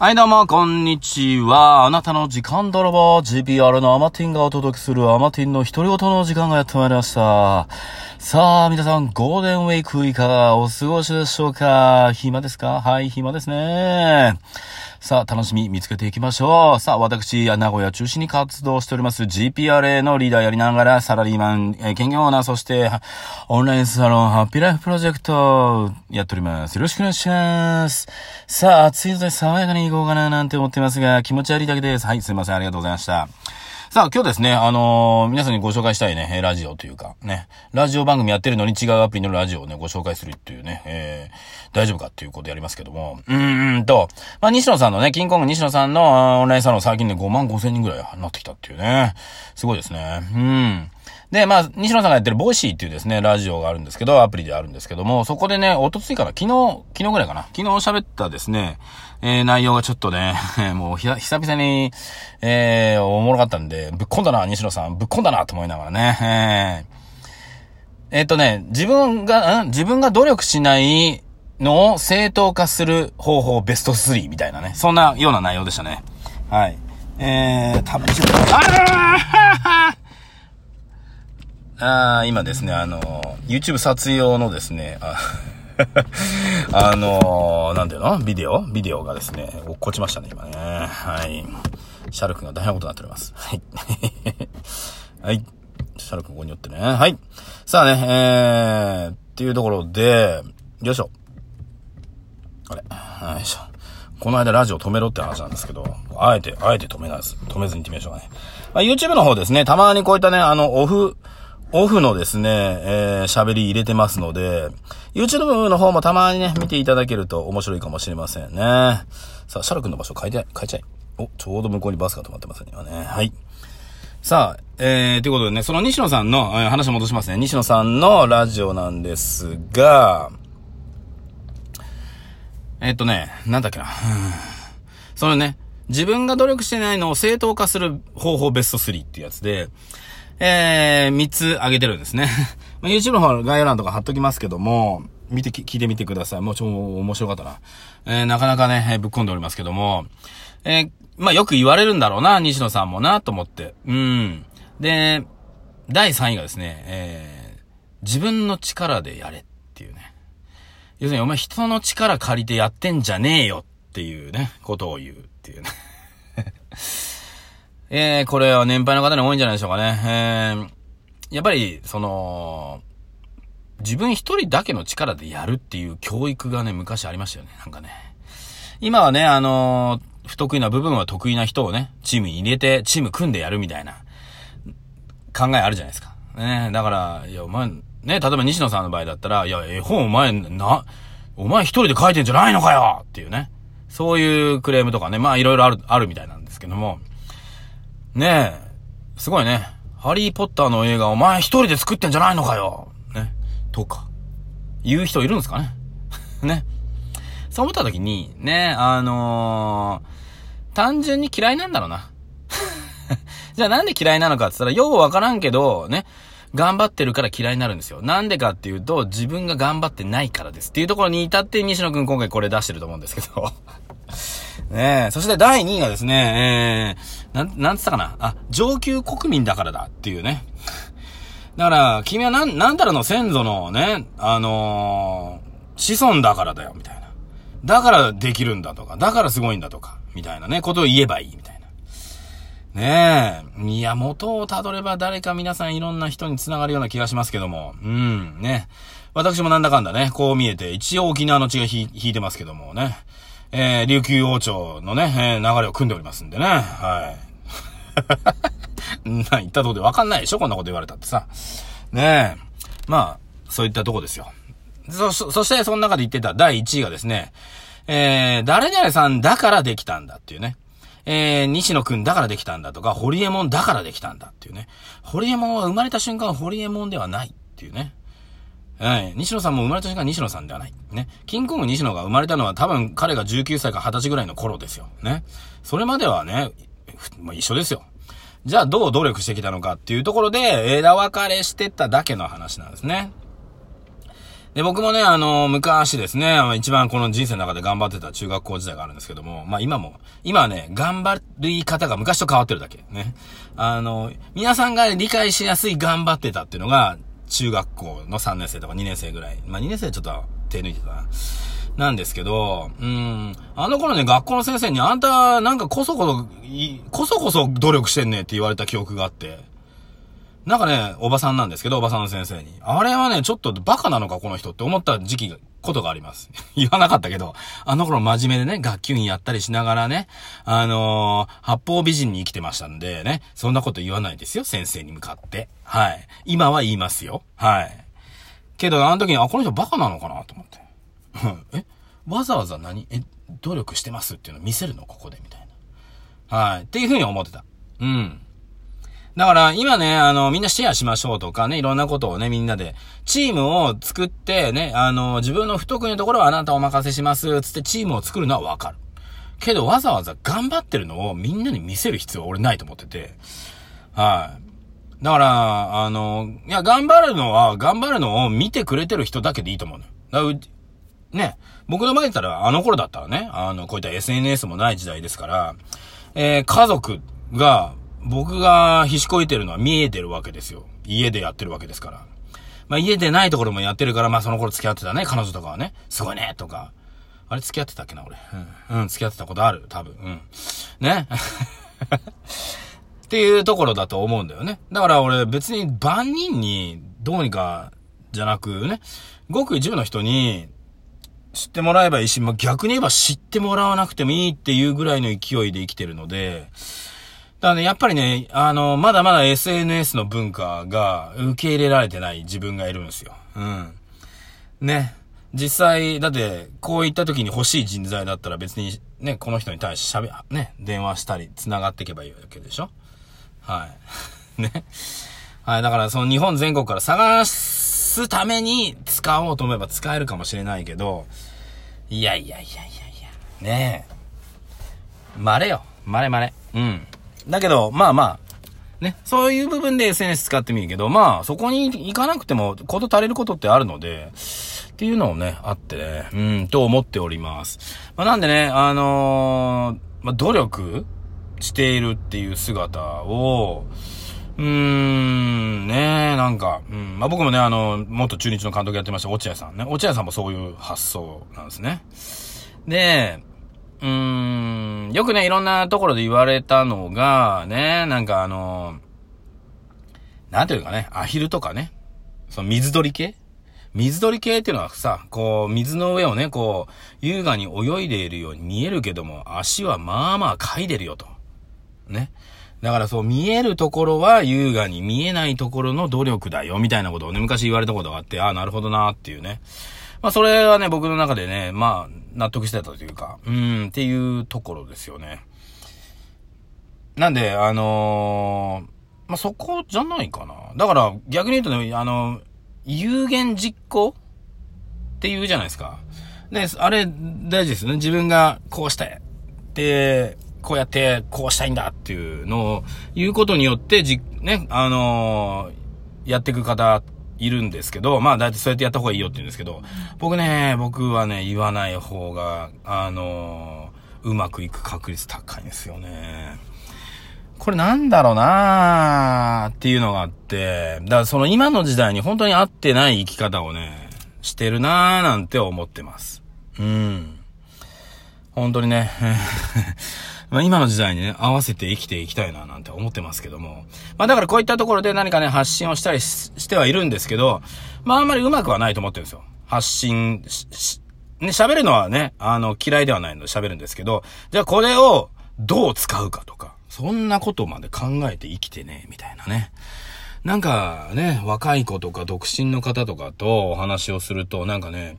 はい、どうも、こんにちは。あなたの時間泥棒、GPR のアマティンがお届けするアマティンの独り言の時間がやってまいりました。さあ、皆さん、ゴールデンウィークいかがお過ごしでしょうか？暇ですか？はい、暇ですね。さあ、楽しみ見つけていきましょう。さあ、私、名古屋中心に活動しております GPRA のリーダーやりながら、サラリーマン、えー兼業オーナー、そして、オンラインサロン、ハッピーライフプロジェクト、やっております。よろしくお願いします。さあ、暑いので爽やかに行こうかななんて思ってますが、気持ち悪いだけです。はい、すいません、ありがとうございました。さあ、今日ですね、あのー皆さんにご紹介したいね、ラジオというか、ね、ラジオ番組やってるのに違うアプリのラジオをね、ご紹介するっていうね、えー大丈夫かっていうことやりますけども、うーんと、まあ、西野さんのね、キングコング西野さんのああオンラインサロン最近ね、5万5千人ぐらいになってきたっていうね、すごいですね。うん。で、まあ、西野さんがやってる Voicy っていうですね、ラジオがあるんですけど、アプリであるんですけども、そこでね、おとついかな、昨日、昨日ぐらいかな、昨日喋ったですね、えー、内容がちょっとね、もうひ、久々に、えー、おもろかったんで、ぶっこんだな、西野さん、ぶっこんだな、と思いながらね、えー、えーっとね、自分が、ん？自分が努力しないのを正当化する方法ベスト3みたいなね、そんなような内容でしたね。はい。えー、多分一応、あーあー今ですね、あの、YouTube 撮影用のですね、あ あのなんていうの？ビデオ？ビデオがですね、落っこちましたね、今ね。はい。シャルクが大変なことになっております。はい。はい。シャルクここに寄ってね。はい。さあね、えー、っていうところで、よいしょ。あれ、よいしょ。この間ラジオ止めろって話なんですけど、あえて、あえて止めないです。止めずに行ってみましょうかね。まあ、YouTube の方ですね、たまにこういったね、あの、オフ、オフのですね、えー、喋り入れてますので、YouTube の方もたまにね、見ていただけると面白いかもしれませんね。さあ、シャル君の場所変えて、変えちゃい。お、ちょうど向こうにバスが止まってますね、今ね。はい。さあ、えー、ということでね、その西野さんの、えー話戻しますね。西野さんのラジオなんですが、えっとね、なんだっけな。そのね、自分が努力してないのを正当化する方法ベスト3っていうやつで、えー、3つ挙げてるんですね。まあ YouTube の方の概要欄とか貼っときますけども、見てき、聞いてみてください。もうちょ、面白かったな。えー、なかなかね、ぶっ込んでおりますけども、えー、まあよく言われるんだろうな、西野さんもな、と思って。うん。で、第3位がですね、えー、自分の力でやれっていうね。要するに、お前人の力借りてやってんじゃねえよっていうね、ことを言うっていうね。えー、これは年配の方に多いんじゃないでしょうかね。えー、やっぱり、その、自分一人だけの力でやるっていう教育がね、昔ありましたよね。なんかね。今はね、あのー不得意な部分は得意な人をね、チームに入れて、チーム組んでやるみたいな考えあるじゃないですか。ねだから、いや、お前、ね例えば西野さんの場合だったら、いや、絵本お前、な、お前一人で書いてんじゃないのかよっていうね。そういうクレームとかね、まあいろいろある、あるみたいなんですけども。ねえ、すごいね。ハリーポッターの映画お前一人で作ってんじゃないのかよね。とか。言う人いるんですかね。ね。そう思った時に、ね、あのー単純に嫌いなんだろうな。じゃあなんで嫌いなのかって言ったら、ようわからんけど、ね、頑張ってるから嫌いになるんですよ。なんでかっていうと、自分が頑張ってないからです。っていうところに至って西野くん今回これ出してると思うんですけど。ねえ、そして第2位がですね、えー、なん、なんつったかな。あ、上級国民だからだっていうね。だから、君はなん、なんたらの先祖のね、あのー子孫だからだよ、みたいな。だからできるんだとか、だからすごいんだとか、みたいなね、ことを言えばいい、みたいな。ねえ。いや、元をたどれば誰か皆さんいろんな人に繋がるような気がしますけども。うん、ね。私もなんだかんだね、こう見えて、一応沖縄の血が引いてますけどもね。えー、琉球王朝のね、えー流れを組んでおりますんでね。はい。な、言ったとこでわかんないでしょ？こんなこと言われたってさ。ねえ。まあ、そういったとこですよ。そ、そそして、その中で言ってた第1位がですね、えー、誰々さんだからできたんだっていうね。えー、西野くんだからできたんだとか、ホリエモンだからできたんだっていうね。ホリエモンは生まれた瞬間ホリエモンではないっていうね。はい。西野さんも生まれた瞬間西野さんではない。ね。キングコング西野が生まれたのは多分彼が19歳か20歳ぐらいの頃ですよ。ね。それまではね、まあ、一緒ですよ。じゃあどう努力してきたのかっていうところで枝分かれしてっただけの話なんですね。で、僕もね、あの、昔ですね、一番この人生の中で頑張ってた中学校時代があるんですけども、まあ今も、今はね、頑張り方が昔と変わってるだけ。ね。あの、皆さんが理解しやすい頑張ってたっていうのが、中学校の3年生とか2年生ぐらい。まあ2年生ちょっと手抜いてたな。なんですけど、うん、あの頃ね、学校の先生に、あんた、なんかこそこそ、こそこそ努力してんねって言われた記憶があって、なんかね、おばさんなんですけど、おばさんの先生に。あれはね、ちょっとバカなのか、この人って思った時期が、ことがあります。言わなかったけど、あの頃真面目でね、学級員やったりしながらね、あのー、八方美人に生きてましたんでね、そんなこと言わないですよ、先生に向かって。はい。今は言いますよ。はい。けど、あの時に、あ、この人バカなのかなと思って。え？わざわざ何？え、努力してますっていうのを見せるの？ここで？みたいな。はい。っていうふうに思ってた。うん。だから今ね、あの、みんなシェアしましょうとかね、いろんなことをね、みんなで、チームを作ってね、あの、自分の不得意なところはあなたお任せします、つってチームを作るのはわかる。けどわざわざ頑張ってるのをみんなに見せる必要は俺ないと思ってて。はい。だから、あの、いや、頑張るのは、頑張るのを見てくれてる人だけでいいと思うの。だね、僕の前だったら、あの頃だったらね、あの、こういった SNS もない時代ですから、えー、家族が、僕がひしこいてるのは見えてるわけですよ。家でやってるわけですから。まあ、家でないところもやってるから、まあ、その頃付き合ってたね、彼女とかはね、すごいね、とか。あれ付き合ってたっけな、俺。うん、うん、付き合ってたことある、多分。うん。ね。っていうところだと思うんだよね。だから俺別に万人にどうにかじゃなくね、ごく一部の人に知ってもらえばいいし、まあ、逆に言えば知ってもらわなくてもいいっていうぐらいの勢いで生きてるので、だからね、やっぱりね、あの、まだまだ SNS の文化が受け入れられてない自分がいるんですよ。うん。ね。実際、だって、こういった時に欲しい人材だったら別に、ね、この人に対して喋、ね、電話したり、繋がっていけばいいわけでしょ？はい。ね。はい、だからその日本全国から探すために使おうと思えば使えるかもしれないけど、いやいやいやいやいや、ねえ。まれよ。まれまれ。うん。だけど、まあまあ、ね、そういう部分で SNS 使ってみるけど、まあ、そこに行かなくても、こと足りることってあるので、っていうのをね、あってね、うん、と思っております。まあ、なんでね、あのー、まあ、努力しているっていう姿を、うーん、ねなんか、うん、まあ、僕もね、あの、元中日の監督やってました、落合さんね。落合さんもそういう発想なんですね。で、うーん、よくね、いろんなところで言われたのが、ね、なんかあの、なんていうかね、アヒルとかね、その水鳥系？水鳥系っていうのはさ、こう、水の上をね、こう、優雅に泳いでいるように見えるけども、足はまあまあ嗅いでるよと。ね。だからそう、見えるところは優雅に見えないところの努力だよ、みたいなことをね、昔言われたことがあって、ああ、なるほどなっていうね。まあ、それはね、僕の中でね、まあ、納得してたというか、うん、っていうところですよね。なんで、あのー、まあ、そこじゃないかな。だから、逆に言うとね、あの、有言実行って言うじゃないですか。で、あれ、大事ですね。自分がこうしたい。で、こうやってこうしたいんだっていうのを言うことによって、じ、ね、あのー、やっていく方いるんですけど、まあだいたいそうやってやった方がいいよって言うんですけど、僕ね、僕はね、言わない方が、あのー、うまくいく確率高いんですよね。これなんだろうなーっていうのがあって、だからその今の時代に本当に合ってない生き方をね、してるなーなんて思ってます。うん。本当にね、まあ今の時代にね、合わせて生きていきたいななんて思ってますけども。まあだからこういったところで何かね、発信をしたりしてはいるんですけど、まああんまりうまくはないと思ってるんですよ。発信し、ね、喋るのはね、あの、嫌いではないので喋るんですけど、じゃあこれをどう使うかとか、そんなことまで考えて生きてね、みたいなね。なんかね、若い子とか独身の方とかとお話をすると、なんかね、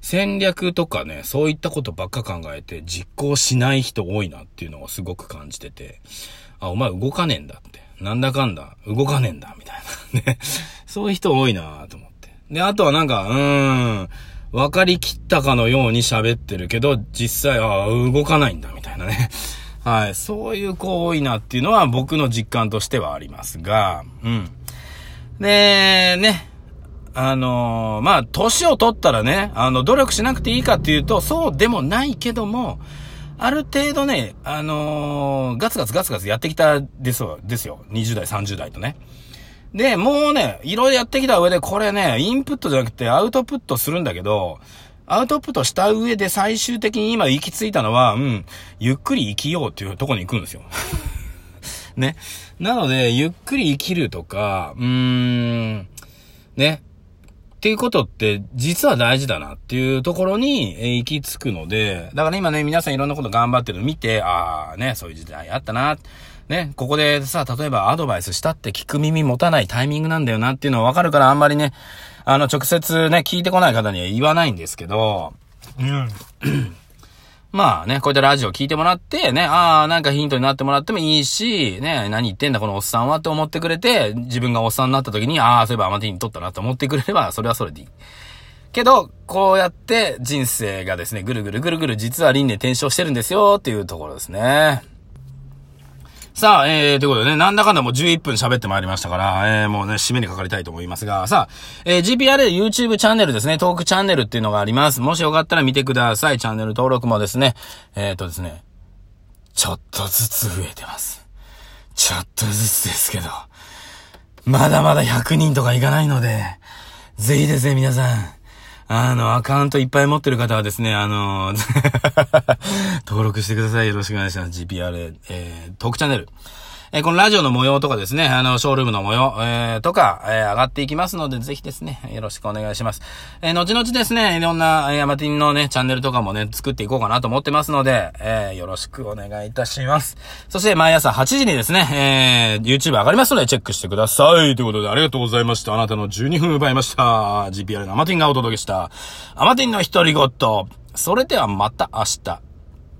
戦略とかね、そういったことばっか考えて実行しない人多いなっていうのをすごく感じてて、あ、お前動かねえんだって。なんだかんだ、動かねえんだ、みたいな。ね。そういう人多いなと思って。で、あとはなんか、うーん、分かりきったかのように喋ってるけど、実際、あ動かないんだ、みたいなね。はい。そういう子多いなっていうのは僕の実感としてはありますが、うん。で、ね。あのー、まあ、年を取ったらね、あの、努力しなくていいかっていうと、そうでもないけども、ある程度ね、あのー、ガツガツガツガツやってきたですよ、ですよ。20代、30代とね。で、もうね、いろいろやってきた上で、これね、インプットじゃなくてアウトプットするんだけど、アウトプットした上で最終的に今行き着いたのは、うん、ゆっくり生きようっていうとこに行くんですよ。ね。なので、ゆっくり生きるとか、うーん、ね。っていうことって実は大事だなっていうところに、え行き着くので、だから今ね、皆さんいろんなこと頑張ってるの見て、ああね、そういう時代あったな。ね、ここでさ、例えばアドバイスしたって聞く耳持たないタイミングなんだよなっていうのはわかるからあんまりね、あの、直接ね、聞いてこない方には言わないんですけど、うん。まあね、こういったラジオ聞いてもらって、ね、ああ、なんかヒントになってもらってもいいし、ね、何言ってんだこのおっさんはって思ってくれて、自分がおっさんになった時に、ああ、そういえばアマティに撮ったなって思ってくれれば、それはそれでいい。けど、こうやって人生がですね、ぐるぐるぐるぐる実は輪廻転生してるんですよっていうところですね。さあ、えー、ということでね、なんだかんだもう11分喋ってまいりましたから、えー、もうね、締めにかかりたいと思いますが、さあ、えー、GPRA YouTube チャンネルですね、トークチャンネルっていうのがあります。もしよかったら見てください。チャンネル登録もですね、えーとですね、ちょっとずつ増えてます。ちょっとずつですけど、まだまだ100人とかいかないので、ぜひですね、皆さん、あの、アカウントいっぱい持ってる方はですね、あの、登録してください。よろしくお願いします。GPR、えー、トークチャンネル。えー、このラジオの模様とかですね、あの、ショールームの模様、えー、とか、えー、上がっていきますので、ぜひですね、よろしくお願いします。えー、後々ですね、いろんな、ヤマティンのね、チャンネルとかもね、作っていこうかなと思ってますので、えー、よろしくお願いいたします。そして、毎朝8時にですね、えー、YouTube 上がりますので、チェックしてください。ということで、ありがとうございました。あなたの12分奪いました。GPR のアマティンがお届けした、アマティンの独り言。それではまた明日。